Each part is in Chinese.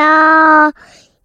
也需要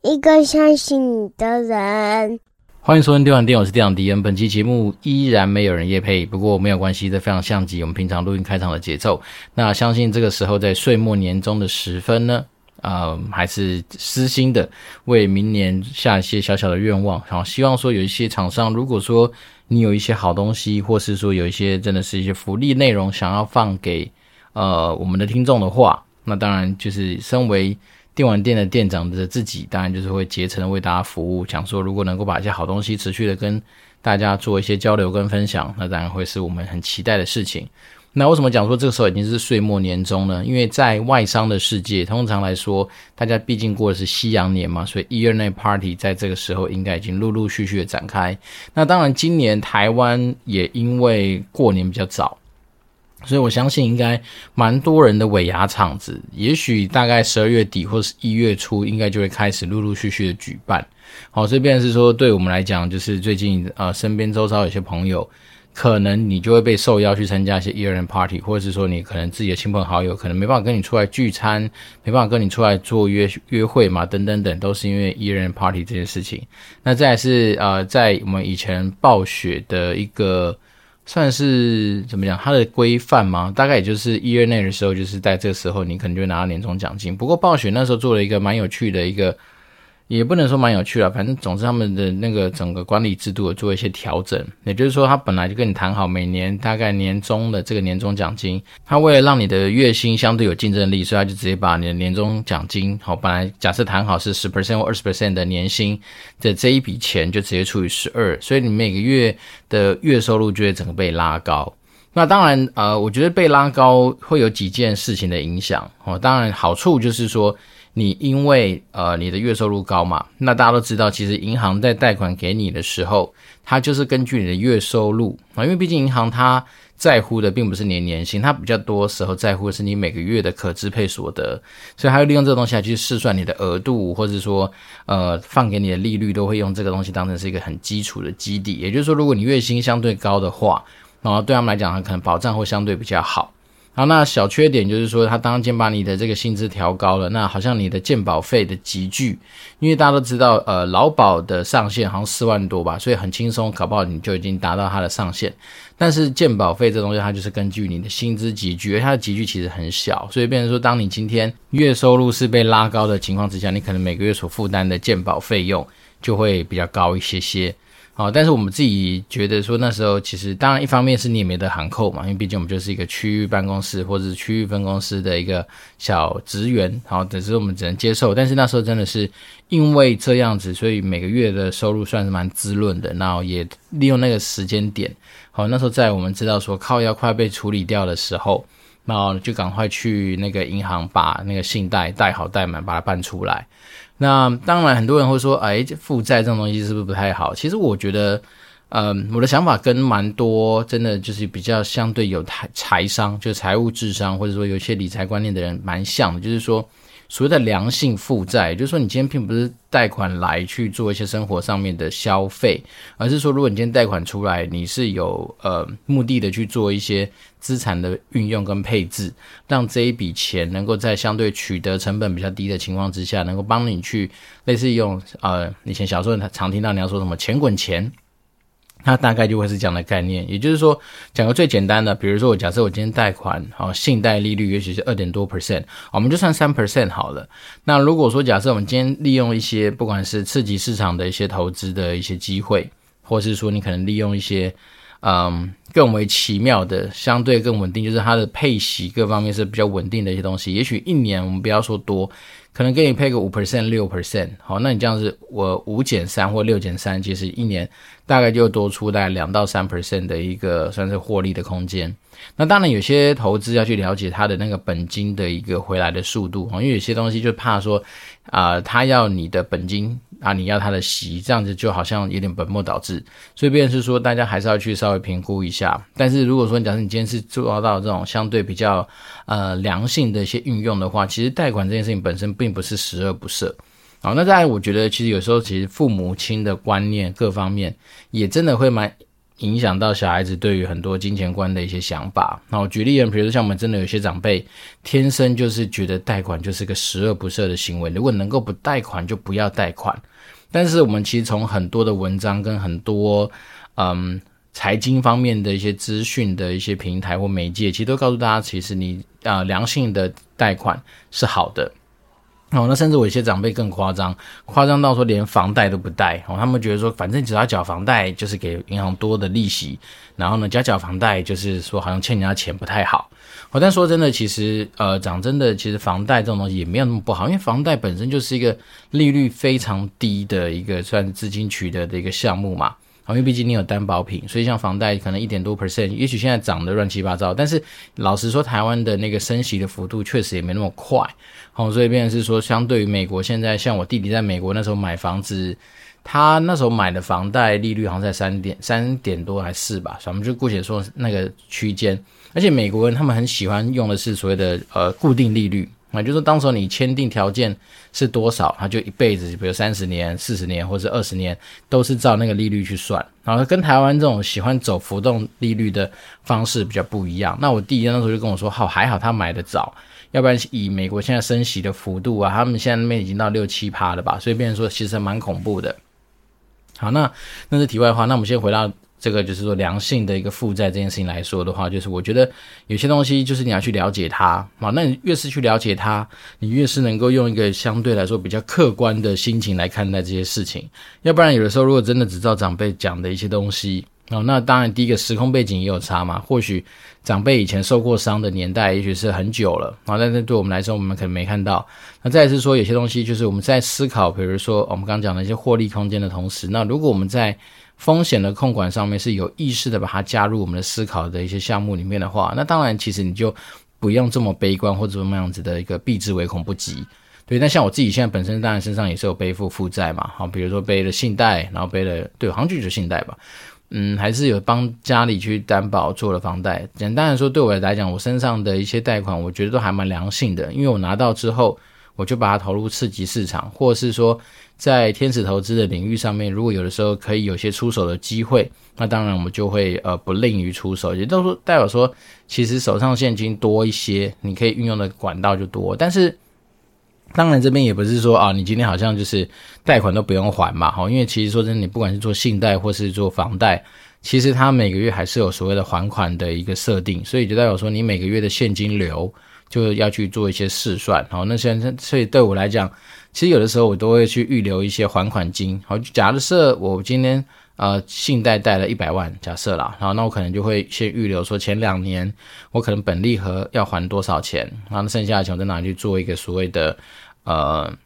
一个相信你的人。欢迎收听电玩店，我是店长迪恩。本期节目依然没有人夜配，不过没有关系，这非常像极我们平常录音开场的节奏。那相信这个时候在岁末年终的时分呢，呃，还是私心的为明年下一些小小的愿望。好，希望说有一些厂商，如果说你有一些好东西，或是说有一些真的是一些福利内容，想要放给呃我们的听众的话。那当然就是身为电玩店的店长的自己，当然就是会竭诚的为大家服务。想说如果能够把一些好东西持续的跟大家做一些交流跟分享，那当然会是我们很期待的事情。那为什么讲说这个时候已经是岁末年终呢？因为在外商的世界，通常来说，大家毕竟过的是西洋年嘛，所以 Year End Party 在这个时候应该已经陆陆续续的展开。那当然，今年台湾也因为过年比较早。所以我相信应该蛮多人的尾牙场子，也许大概十二月底或是一月初，应该就会开始陆陆续续的举办。好，这边是说对我们来讲，就是最近呃身边周遭有些朋友，可能你就会被受邀去参加一些 year end party，或者是说你可能自己的亲朋好友可能没办法跟你出来聚餐，没办法跟你出来做约约会嘛，等等等，都是因为 year end party 这件事情。那再来是呃在我们以前暴雪的一个。算是怎么讲？它的规范吗？大概也就是一月内的时候，就是在这个时候，你可能就拿到年终奖金。不过暴雪那时候做了一个蛮有趣的一个。也不能说蛮有趣了，反正总之他们的那个整个管理制度有做一些调整，也就是说他本来就跟你谈好每年大概年终的这个年终奖金，他为了让你的月薪相对有竞争力，所以他就直接把你的年终奖金，好，本来假设谈好是十 percent 或二十 percent 的年薪的这一笔钱就直接除以十二，所以你每个月的月收入就会整个被拉高。那当然，呃，我觉得被拉高会有几件事情的影响，哦，当然好处就是说。你因为呃你的月收入高嘛，那大家都知道，其实银行在贷款给你的时候，它就是根据你的月收入啊，因为毕竟银行它在乎的并不是年年薪，它比较多时候在乎的是你每个月的可支配所得，所以它会利用这个东西来去试算你的额度，或者说呃放给你的利率都会用这个东西当成是一个很基础的基底，也就是说，如果你月薪相对高的话，然后对他们来讲，可能保障会相对比较好。好，那小缺点就是说，他当天把你的这个薪资调高了，那好像你的健保费的集聚，因为大家都知道，呃，劳保的上限好像四万多吧，所以很轻松，搞不好你就已经达到它的上限。但是健保费这东西，它就是根据你的薪资集聚，而它的集聚其实很小，所以变成说，当你今天月收入是被拉高的情况之下，你可能每个月所负担的健保费用就会比较高一些些。好，但是我们自己觉得说那时候其实当然一方面是你也没得喊扣嘛，因为毕竟我们就是一个区域办公室或者是区域分公司的一个小职员，好，只是我们只能接受。但是那时候真的是因为这样子，所以每个月的收入算是蛮滋润的，然后也利用那个时间点，好，那时候在我们知道说靠要快被处理掉的时候，然后就赶快去那个银行把那个信贷贷好贷满，把它办出来。那当然，很多人会说，哎，负债这种东西是不是不太好？其实我觉得，嗯，我的想法跟蛮多真的就是比较相对有财财商，就财务智商，或者说有些理财观念的人蛮像的，就是说。所谓的良性负债，就是说你今天并不是贷款来去做一些生活上面的消费，而是说如果你今天贷款出来，你是有呃目的的去做一些资产的运用跟配置，让这一笔钱能够在相对取得成本比较低的情况之下，能够帮你去类似用呃以前小时候常听到你要说什么钱滚钱。它大概就会是这样的概念，也就是说，讲个最简单的，比如说我假设我今天贷款，好，信贷利率也许是二点多 percent，我们就算三 percent 好了。那如果说假设我们今天利用一些不管是刺激市场的一些投资的一些机会，或是说你可能利用一些嗯更为奇妙的、相对更稳定，就是它的配息各方面是比较稳定的一些东西，也许一年我们不要说多。可能给你配个五 percent 六 percent，好，那你这样子我五减三或六减三，其实一年大概就多出大概两到三 percent 的一个算是获利的空间。那当然有些投资要去了解它的那个本金的一个回来的速度，因为有些东西就怕说啊、他要你的本金。啊，你要他的息，这样子就好像有点本末倒置，所以变成是说，大家还是要去稍微评估一下。但是如果说，假设你今天是做到这种相对比较呃良性的一些运用的话，其实贷款这件事情本身并不是十恶不赦。好，那在，我觉得其实有时候其实父母亲的观念各方面也真的会蛮影响到小孩子对于很多金钱观的一些想法。那我举例，比如说像我们真的有些长辈，天生就是觉得贷款就是个十恶不赦的行为，如果能够不贷款就不要贷款。但是我们其实从很多的文章跟很多嗯财经方面的一些资讯的一些平台或媒介，其实都告诉大家，其实你啊、呃、良性的贷款是好的。哦，那甚至我一些长辈更夸张，夸张到说连房贷都不贷哦，他们觉得说反正只要缴房贷就是给银行多的利息，然后呢，缴缴房贷就是说好像欠人家钱不太好。哦，但说真的，其实呃讲真的，其实房贷这种东西也没有那么不好，因为房贷本身就是一个利率非常低的一个算资金取得的一个项目嘛。因为毕竟你有担保品，所以像房贷可能一点多 percent，也许现在涨得乱七八糟，但是老实说，台湾的那个升息的幅度确实也没那么快，好，所以变成是说，相对于美国，现在像我弟弟在美国那时候买房子，他那时候买的房贷利率好像在三点三点多还是吧，所以我们就姑且说那个区间，而且美国人他们很喜欢用的是所谓的呃固定利率。啊，就是，当时你签订条件是多少，他就一辈子，比如三十年、四十年或者二十年，都是照那个利率去算。然后跟台湾这种喜欢走浮动利率的方式比较不一样。那我弟弟那时候就跟我说，好，还好他买的早，要不然以美国现在升息的幅度啊，他们现在那边已经到六七趴了吧，所以变成说其实蛮恐怖的。好，那那是题外话，那我们先回到。这个就是说良性的一个负债这件事情来说的话，就是我觉得有些东西就是你要去了解它啊，那你越是去了解它，你越是能够用一个相对来说比较客观的心情来看待这些事情。要不然有的时候如果真的只照长辈讲的一些东西哦，那当然第一个时空背景也有差嘛，或许长辈以前受过伤的年代也许是很久了啊，但是对我们来说我们可能没看到。那再是说有些东西就是我们在思考，比如说我们刚刚讲的一些获利空间的同时，那如果我们在风险的控管上面是有意识的把它加入我们的思考的一些项目里面的话，那当然其实你就不用这么悲观或者什么样子的一个避之唯恐不及。对，那像我自己现在本身当然身上也是有背负负债嘛，好，比如说背了信贷，然后背了对，好像就是信贷吧，嗯，还是有帮家里去担保做了房贷。简单来说，对我来讲，我身上的一些贷款，我觉得都还蛮良性的，因为我拿到之后。我就把它投入刺激市场，或者是说在天使投资的领域上面，如果有的时候可以有些出手的机会，那当然我们就会呃不吝于出手，也就是说代表说，其实手上现金多一些，你可以运用的管道就多。但是当然这边也不是说啊，你今天好像就是贷款都不用还嘛，哈，因为其实说真的，你不管是做信贷或是做房贷，其实它每个月还是有所谓的还款的一个设定，所以就代表说你每个月的现金流。就要去做一些试算，好，那现在所以对我来讲，其实有的时候我都会去预留一些还款金，好，假设我今天呃信贷贷了一百万，假设啦，然后那我可能就会先预留说前两年我可能本利和要还多少钱，然后剩下的钱我再拿去做一个所谓的呃。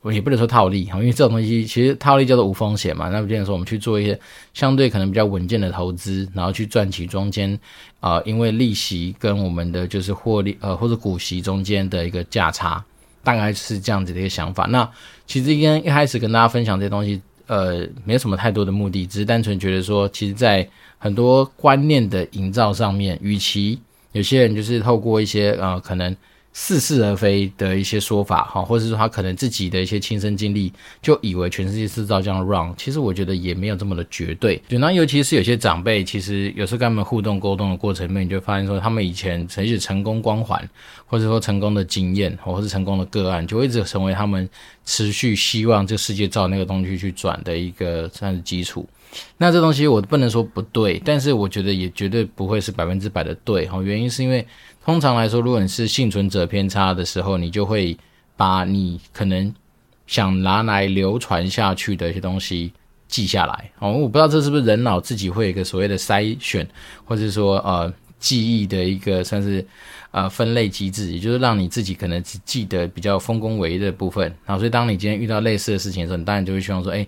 我也不能说套利哈，因为这种东西其实套利叫做无风险嘛。那变成说我们去做一些相对可能比较稳健的投资，然后去赚取中间啊、呃，因为利息跟我们的就是获利呃或者股息中间的一个价差，大概是这样子的一个想法。那其实跟一开始跟大家分享这些东西，呃，没有什么太多的目的，只是单纯觉得说，其实在很多观念的营造上面，与其有些人就是透过一些呃可能。似是而非的一些说法，哈，或者是说他可能自己的一些亲身经历，就以为全世界是照这样 run，其实我觉得也没有这么的绝对。对，那尤其是有些长辈，其实有时候跟他们互动沟通的过程里面，你就发现说，他们以前曾经成功光环，或者说成功的经验，或者是成功的个案，就会一直成为他们持续希望这世界照那个东西去转的一个算是基础。那这东西我不能说不对，但是我觉得也绝对不会是百分之百的对。哈，原因是因为通常来说，如果你是幸存者偏差的时候，你就会把你可能想拿来流传下去的一些东西记下来。哦，我不知道这是不是人脑自己会有一个所谓的筛选，或者说呃记忆的一个算是呃分类机制，也就是让你自己可能只记得比较丰功伟业的部分。然后，所以当你今天遇到类似的事情的时候，你当然就会希望说，哎。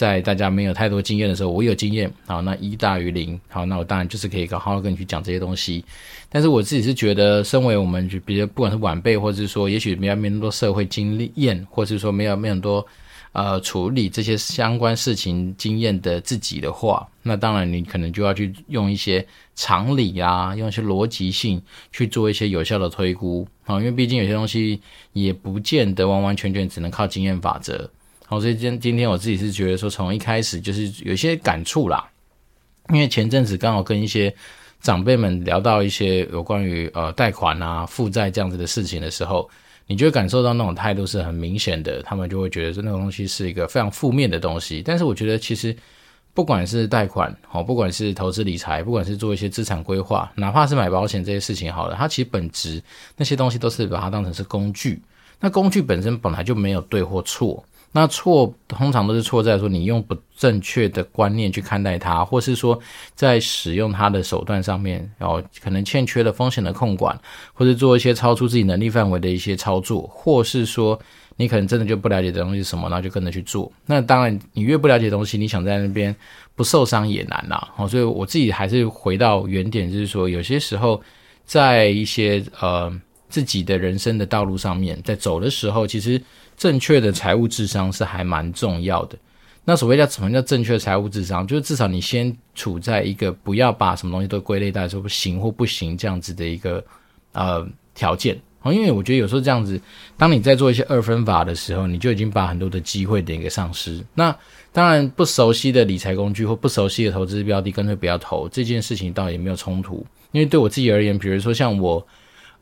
在大家没有太多经验的时候，我有经验，好，那一大于零，好，那我当然就是可以好好跟你去讲这些东西。但是我自己是觉得，身为我们就比如不管是晚辈，或者是说，也许没有那么多社会经验，或者是说没有没有很多呃处理这些相关事情经验的自己的话，那当然你可能就要去用一些常理啊，用一些逻辑性去做一些有效的推估，好，因为毕竟有些东西也不见得完完全全只能靠经验法则。好，所以今今天我自己是觉得说，从一开始就是有些感触啦，因为前阵子刚好跟一些长辈们聊到一些有关于呃贷款啊、负债这样子的事情的时候，你就会感受到那种态度是很明显的，他们就会觉得这那个东西是一个非常负面的东西。但是我觉得其实不管是贷款好，不管是投资理财，不管是做一些资产规划，哪怕是买保险这些事情好了，它其实本质那些东西都是把它当成是工具。那工具本身本来就没有对或错。那错通常都是错在说你用不正确的观念去看待它，或是说在使用它的手段上面，然后可能欠缺了风险的控管，或者做一些超出自己能力范围的一些操作，或是说你可能真的就不了解的东西是什么，然后就跟着去做。那当然，你越不了解东西，你想在那边不受伤也难啦。哦，所以我自己还是回到原点，就是说有些时候在一些呃自己的人生的道路上面，在走的时候，其实。正确的财务智商是还蛮重要的。那所谓叫什么叫正确财务智商？就是至少你先处在一个不要把什么东西都归类在说不行或不行这样子的一个呃条件。因为我觉得有时候这样子，当你在做一些二分法的时候，你就已经把很多的机会点给丧失。那当然不熟悉的理财工具或不熟悉的投资标的，干脆不要投。这件事情倒也没有冲突。因为对我自己而言，比如说像我。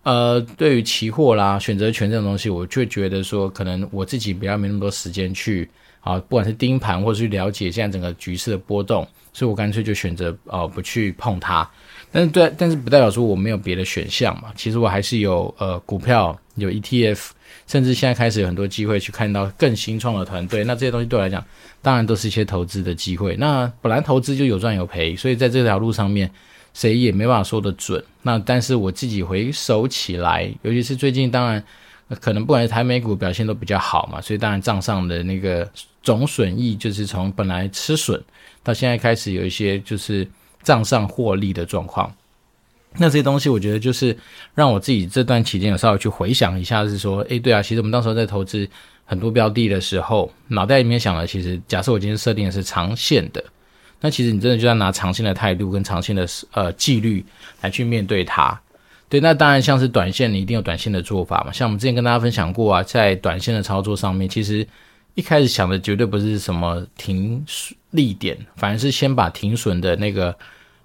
呃，对于期货啦、选择权这种东西，我就觉得说，可能我自己比较没那么多时间去啊，不管是盯盘或者去了解现在整个局势的波动，所以我干脆就选择呃不去碰它。但是对，但是不代表说我没有别的选项嘛。其实我还是有呃股票、有 ETF，甚至现在开始有很多机会去看到更新创的团队。那这些东西对我来讲，当然都是一些投资的机会。那本来投资就有赚有赔，所以在这条路上面。谁也没办法说得准。那但是我自己回首起来，尤其是最近，当然可能不管是台美股表现都比较好嘛，所以当然账上的那个总损益就是从本来吃损到现在开始有一些就是账上获利的状况。那这些东西我觉得就是让我自己这段期间有稍微去回想一下，是说，诶，对啊，其实我们当时候在投资很多标的的时候，脑袋里面想的其实，假设我今天设定的是长线的。那其实你真的就要拿长线的态度跟长线的呃纪律来去面对它，对。那当然像是短线，你一定有短线的做法嘛。像我们之前跟大家分享过啊，在短线的操作上面，其实一开始想的绝对不是什么停利点，反而是先把停损的那个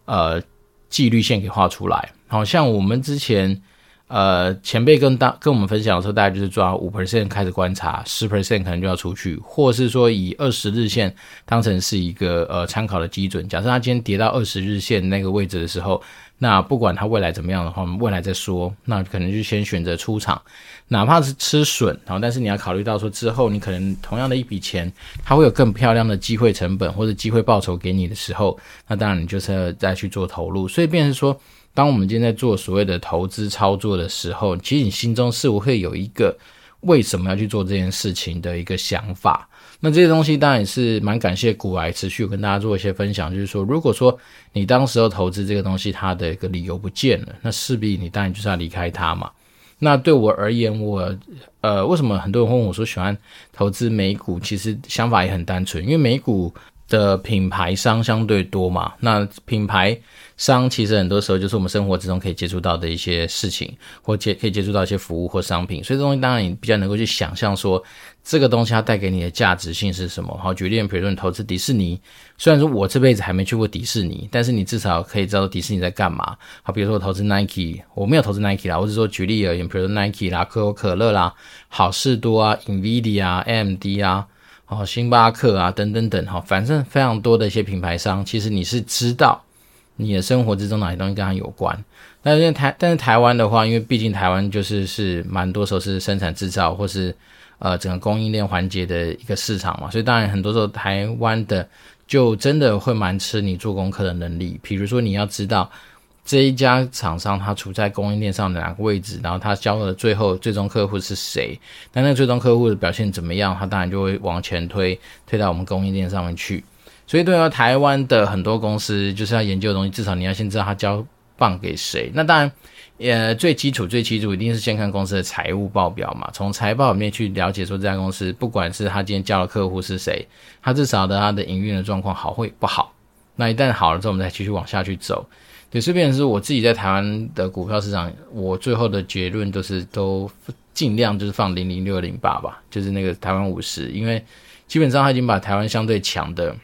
呃纪律线给画出来。好像我们之前。呃，前辈跟大跟我们分享的时候，大概就是抓五 percent 开始观察，十 percent 可能就要出去，或是说以二十日线当成是一个呃参考的基准。假设它今天跌到二十日线那个位置的时候，那不管它未来怎么样的话，我们未来再说。那可能就先选择出场，哪怕是吃损，然后但是你要考虑到说之后你可能同样的一笔钱，它会有更漂亮的机会成本或者机会报酬给你的时候，那当然你就是要再去做投入。所以变成说。当我们今天在做所谓的投资操作的时候，其实你心中似乎会有一个为什么要去做这件事情的一个想法。那这些东西当然也是蛮感谢股来持续跟大家做一些分享，就是说，如果说你当时候投资这个东西，它的一个理由不见了，那势必你当然就是要离开它嘛。那对我而言，我呃，为什么很多人问我说喜欢投资美股？其实想法也很单纯，因为美股的品牌商相对多嘛，那品牌。商其实很多时候就是我们生活之中可以接触到的一些事情，或接可以接触到一些服务或商品，所以这东西当然你比较能够去想象说这个东西它带给你的价值性是什么。好，举例，比如说你投资迪士尼，虽然说我这辈子还没去过迪士尼，但是你至少可以知道迪士尼在干嘛。好，比如说我投资 Nike，我没有投资 Nike 啦，我只是说举例而言，比如说 Nike 啦、可口可乐啦、好事多啊、Nvidia 啊、AMD 啊、哦星巴克啊等等等，哈，反正非常多的一些品牌商，其实你是知道。你的生活之中哪些东西跟它有关？但是台，但是台湾的话，因为毕竟台湾就是是蛮多时候是生产制造或是呃整个供应链环节的一个市场嘛，所以当然很多时候台湾的就真的会蛮吃你做功课的能力。比如说你要知道这一家厂商它处在供应链上的哪个位置，然后它交的最后最终客户是谁，那那最终客户的表现怎么样，它当然就会往前推，推到我们供应链上面去。所以，对于，台湾的很多公司就是要研究的东西，至少你要先知道他交棒给谁。那当然，呃，最基础、最基础一定是先看公司的财务报表嘛，从财报里面去了解说这家公司，不管是他今天交的客户是谁，他至少的他的营运的状况好会不好。那一旦好了之后，我们再继续往下去走。对，所以变成是我自己在台湾的股票市场，我最后的结论都是都尽量就是放零零六零八吧，就是那个台湾五十，因为基本上他已经把台湾相对强的。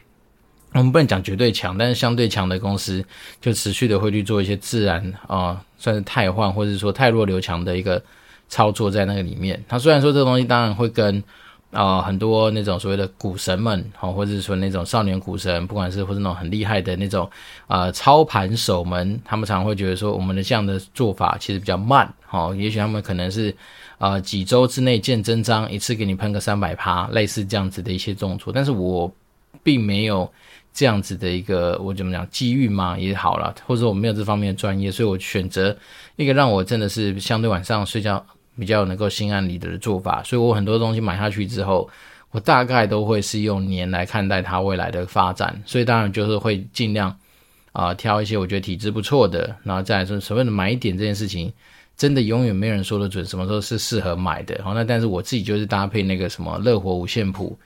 我们不能讲绝对强，但是相对强的公司就持续的会去做一些自然啊、算是汰换或者说汰弱留强的一个操作在那个里面。它虽然说这个东西当然会跟啊、很多那种所谓的股神们，哦，或者是说那种少年股神，不管是或者那种很厉害的那种啊、呃、操盘手们，他们常会觉得说我们的这样的做法其实比较慢，哦，也许他们可能是啊、呃、几周之内见真章，一次给你喷个三百趴，类似这样子的一些动作，但是我并没有。这样子的一个我怎么讲机遇嘛也好了，或者说我没有这方面的专业，所以我选择一个让我真的是相对晚上睡觉比较能够心安理得的做法。所以我很多东西买下去之后，我大概都会是用年来看待它未来的发展。所以当然就是会尽量啊、挑一些我觉得体质不错的，然后再来说所谓的买一点这件事情，真的永远没有人说得准什么时候是适合买的。好，那但是我自己就是搭配那个什么乐活五线谱。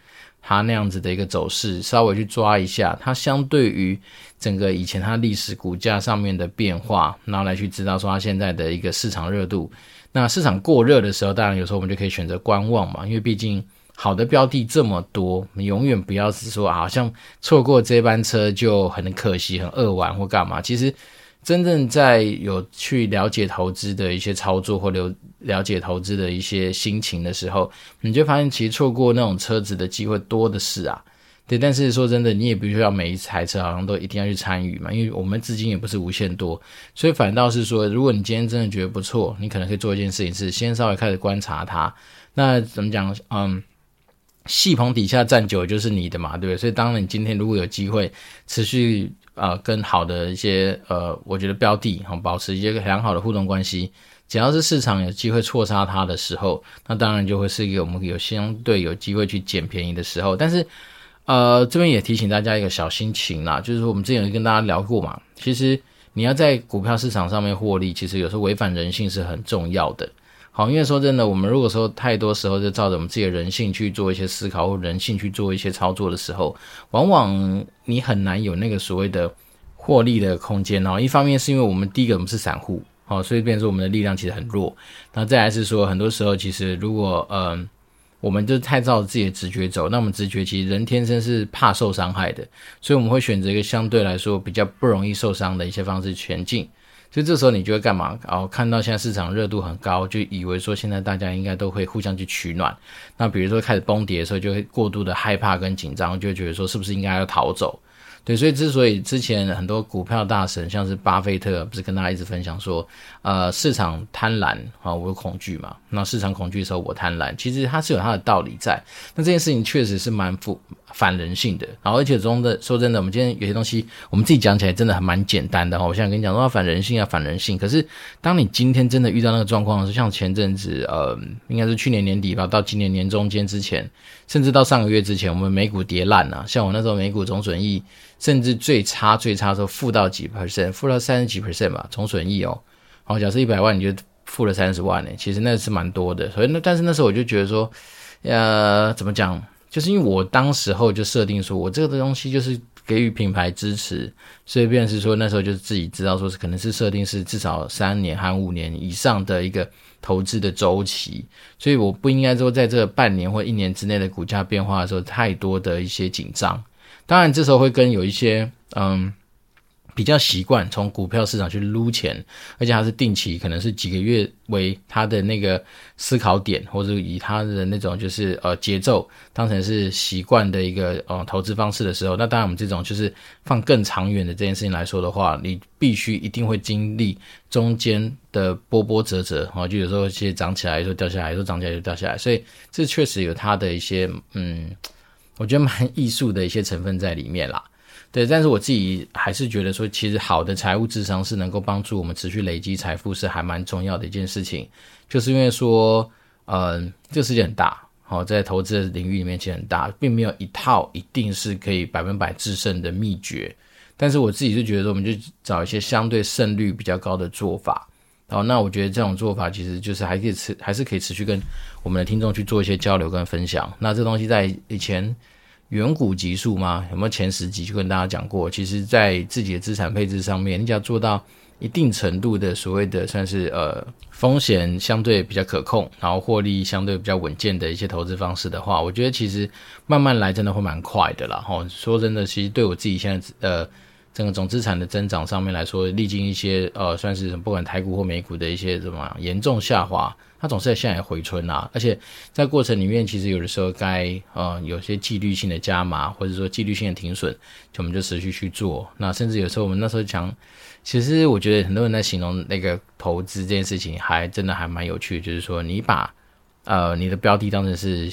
它那样子的一个走势，稍微去抓一下，它相对于整个以前它历史股价上面的变化，然后来去知道说它现在的一个市场热度。那市场过热的时候，当然有时候我们就可以选择观望嘛，因为毕竟好的标的这么多，你永远不要是说好像错过这班车就很可惜、很扼腕或干嘛。其实。真正在有去了解投资的一些操作或了了解投资的一些心情的时候，你就发现其实错过那种车子的机会多的是啊。对，但是说真的，你也不需要每一台车好像都一定要去参与嘛，因为我们资金也不是无限多，所以反倒是说，如果你今天真的觉得不错，你可能可以做一件事情是先稍微开始观察它。那怎么讲？嗯，戏棚底下站久就是你的嘛，对不对？所以当然你今天如果有机会持续。呃，跟好的一些呃，我觉得标的哈，保持一些良好的互动关系。只要是市场有机会错杀它的时候，那当然就会是一个我们有相对有机会去捡便宜的时候。但是，呃，这边也提醒大家一个小心情啦，就是说我们之前跟大家聊过嘛，其实你要在股票市场上面获利，其实有时候违反人性是很重要的。好，因为说真的，我们如果说太多时候就照着我们自己的人性去做一些思考，或人性去做一些操作的时候，往往你很难有那个所谓的获利的空间哦。一方面是因为我们第一个我们是散户，好，所以变成说我们的力量其实很弱。那再来是说，很多时候其实如果嗯、我们就太照自己的直觉走，那我们直觉其实人天生是怕受伤害的，所以我们会选择一个相对来说比较不容易受伤的一些方式前进。所以这时候你就会干嘛？哦，看到现在市场热度很高，就以为说现在大家应该都会互相去取暖。那比如说开始崩跌的时候，就会过度的害怕跟紧张，就会觉得说是不是应该要逃走？对，所以之所以之前很多股票大神，像是巴菲特，不是跟大家一直分享说，呃，市场贪婪啊，我有恐惧嘛。那市场恐惧的时候，我贪婪，其实它是有它的道理在。那这件事情确实是蛮负。反人性的，然后而且中的说真的，我们今天有些东西，我们自己讲起来真的还蛮简单的哈。我现在跟你讲说反人性啊，反人性。可是当你今天真的遇到那个状况的时候，像前阵子，呃，应该是去年年底吧，到今年年中间之前，甚至到上个月之前，我们美股跌烂了。像我那时候美股总损益，甚至最差最差的时候负到几 percent，负到三十几 percent 吧，总损益哦。好，假设一百万，你就负了三十万呢，其实那是蛮多的。所以那但是那时候我就觉得说，呃，怎么讲？就是因为我当时候就设定说，我这个东西就是给予品牌支持，所以便是说那时候就自己知道说是可能是设定是至少三年还五年以上的一个投资的周期，所以我不应该说在这半年或一年之内的股价变化的时候太多的一些紧张。当然这时候会跟有一些嗯。比较习惯从股票市场去撸钱，而且它是定期，可能是几个月为它的那个思考点，或者以它的那种就是呃节奏当成是习惯的一个呃投资方式的时候，那当然我们这种就是放更长远的这件事情来说的话，你必须一定会经历中间的波波折折啊，就有时候一些涨起来，有时候掉下来，有时候涨起来就掉下来，所以这确实有它的一些嗯，我觉得蛮艺术的一些成分在里面啦。对，但是我自己还是觉得说，其实好的财务智商是能够帮助我们持续累积财富，是还蛮重要的一件事情。就是因为说，嗯、这个世界很大，好，在投资的领域里面其实很大，并没有一套一定是可以百分百制胜的秘诀。但是我自己就觉得，我们就找一些相对胜率比较高的做法。好，那我觉得这种做法其实就是还可以持，还是可以持续跟我们的听众去做一些交流跟分享。那这东西在以前。远古集数吗？有没有前十集就跟大家讲过？其实，在自己的资产配置上面，你只要做到一定程度的所谓的算是呃风险相对比较可控，然后获利相对比较稳健的一些投资方式的话，我觉得其实慢慢来真的会蛮快的啦。哈，说真的，其实对我自己现在呃整个总资产的增长上面来说，历经一些呃算是不管台股或美股的一些怎么严重下滑。它总是在现在回春啊，而且在过程里面，其实有的时候该呃有些纪律性的加码，或者说纪律性的停损，就我们就持续去做。那甚至有时候我们那时候讲，其实我觉得很多人在形容那个投资这件事情，还真的还蛮有趣，就是说你把呃你的标的当成是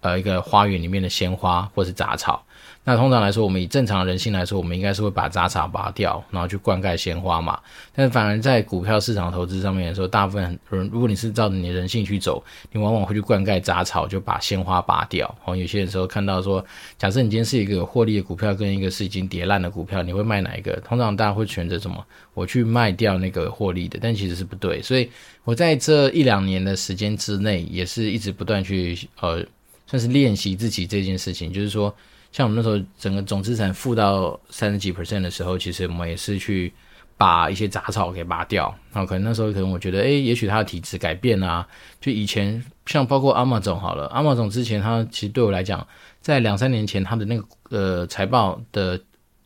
呃一个花园里面的鲜花或是杂草。那通常来说，我们以正常人性来说，我们应该是会把杂草拔掉，然后去灌溉鲜花嘛。但反而在股票市场投资上面来说，大部分人，如果你是照着你的人性去走，你往往会去灌溉杂草，就把鲜花拔掉。哦，有些时候看到说，假设你今天是一个有获利的股票，跟一个是已经跌烂的股票，你会卖哪一个？通常大家会选择什么？我去卖掉那个获利的，但其实是不对。所以我在这一两年的时间之内，也是一直不断去呃，算是练习自己这件事情，就是说。像我们那时候整个总资产负到三十几 percent 的时候，其实我们也是去把一些杂草给拔掉。然后可能那时候可能我觉得，诶，也许它的体质改变啊。就以前像包括阿玛总好了阿玛总之前他其实对我来讲，在两三年前他的那个呃财报的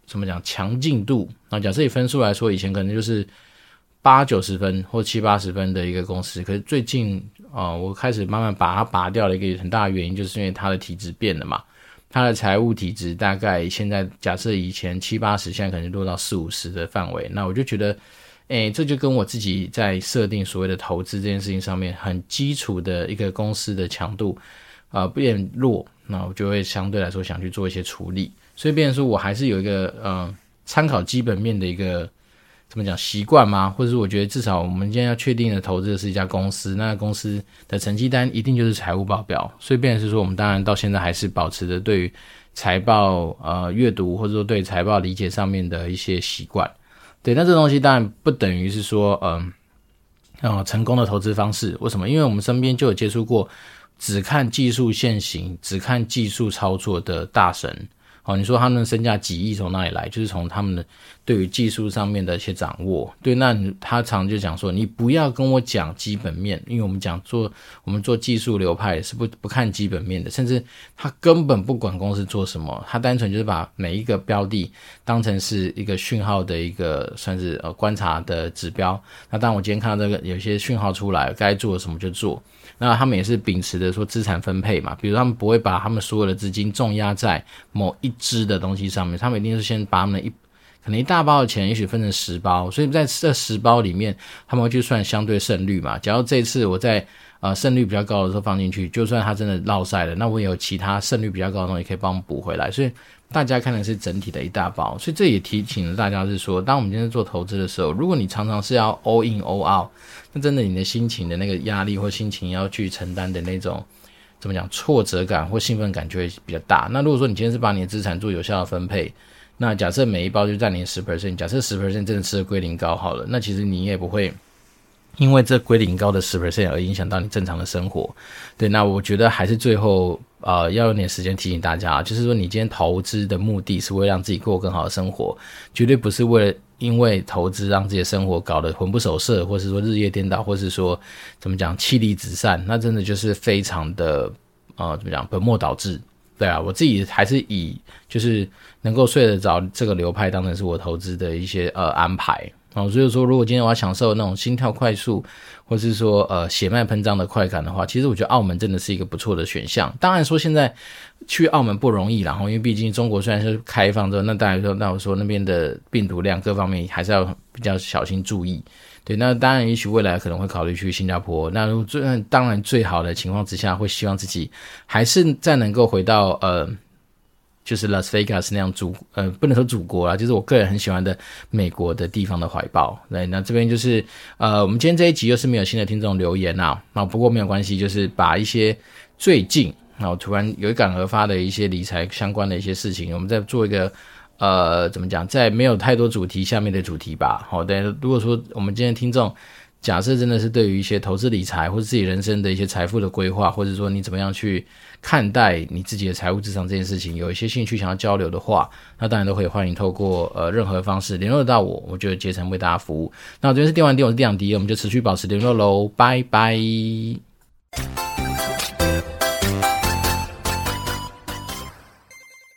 怎么讲强劲度啊，假设以分数来说，以前可能就是八九十分或七八十分的一个公司，可是最近啊、我开始慢慢把它拔掉的一个很大的原因，就是因为它的体质变了嘛。它的财务体质大概现在假设以前七八十，现在可能落到四五十的范围。那我就觉得，诶，这就跟我自己在设定所谓的投资这件事情上面，很基础的一个公司的强度啊、变弱，那我就会相对来说想去做一些处理。所以，变说我还是有一个呃参考基本面的一个。怎么讲习惯吗？或者是我觉得至少我们今天要确定的投资的是一家公司，那公司的成绩单一定就是财务报表。所以，变成是说我们当然到现在还是保持着对于财报呃阅读或者说对财报理解上面的一些习惯。对，那这东西当然不等于是说嗯呃成功的投资方式。为什么？因为我们身边就有接触过只看技术线型、只看技术操作的大神。哦，你说他们身价几亿从哪里来？就是从他们的对于技术上面的一些掌握。对，那他常就讲说，你不要跟我讲基本面，因为我们讲做我们做技术流派是不不看基本面的，甚至他根本不管公司做什么，他单纯就是把每一个标的当成是一个讯号的一个算是呃观察的指标。那当我今天看到这个有些讯号出来，该做什么就做。那他们也是秉持的说资产分配嘛，比如他们不会把他们所有的资金重压在某一支的东西上面，他们一定是先把他们一可能一大包的钱，也许分成十包，所以在这十包里面，他们会去算相对胜率嘛。假如这次我在呃胜率比较高的时候放进去，就算它真的落赛了，那我也有其他胜率比较高的东西可以帮补回来，所以。大家看的是整体的一大包，所以这也提醒了大家是说，当我们今天做投资的时候，如果你常常是要 all in all out，那真的你的心情的那个压力或心情要去承担的那种怎么讲挫折感或兴奋感就会比较大。那如果说你今天是把你的资产做有效的分配，那假设每一包就占你十 percent，假设十 percent 真的吃的龟苓膏好了，那其实你也不会。因为这归零高的十 percent 而影响到你正常的生活，对，那我觉得还是最后呃要用点时间提醒大家，就是说你今天投资的目的是为了让自己过更好的生活，绝对不是为了因为投资让自己的生活搞得魂不守舍，或是说日夜颠倒，或是说怎么讲妻离子散，那真的就是非常的呃怎么讲本末倒置，对啊，我自己还是以就是能够睡得着这个流派当成是我投资的一些呃安排。哦，所以说，如果今天我要享受那种心跳快速，或是说呃血脉喷张的快感的话，其实我觉得澳门真的是一个不错的选项。当然说现在去澳门不容易，然后因为毕竟中国虽然是开放之后，那当然说那我说那边的病毒量各方面还是要比较小心注意。对，那当然也许未来可能会考虑去新加坡。那如最当然最好的情况之下，会希望自己还是再能够回到呃。就是 Las Vegas 那样祖，呃，不能说祖国啦，就是我个人很喜欢的美国的地方的怀抱。对，那这边就是，呃，我们今天这一集又是没有新的听众留言啊，那不过没有关系，就是把一些最近，然后突然有感而发的一些理财相关的一些事情，我们再做一个，呃，怎么讲，在没有太多主题下面的主题吧。好的，如果说我们今天听众。假设真的是对于一些投资理财或者自己人生的一些财富的规划，或者说你怎么样去看待你自己的财务智商这件事情，有一些兴趣想要交流的话，那当然都可以欢迎透过呃任何方式联络到我，我就竭诚为大家服务。那我这边是电玩店，我是电养迪，我们就持续保持联络喽，拜拜。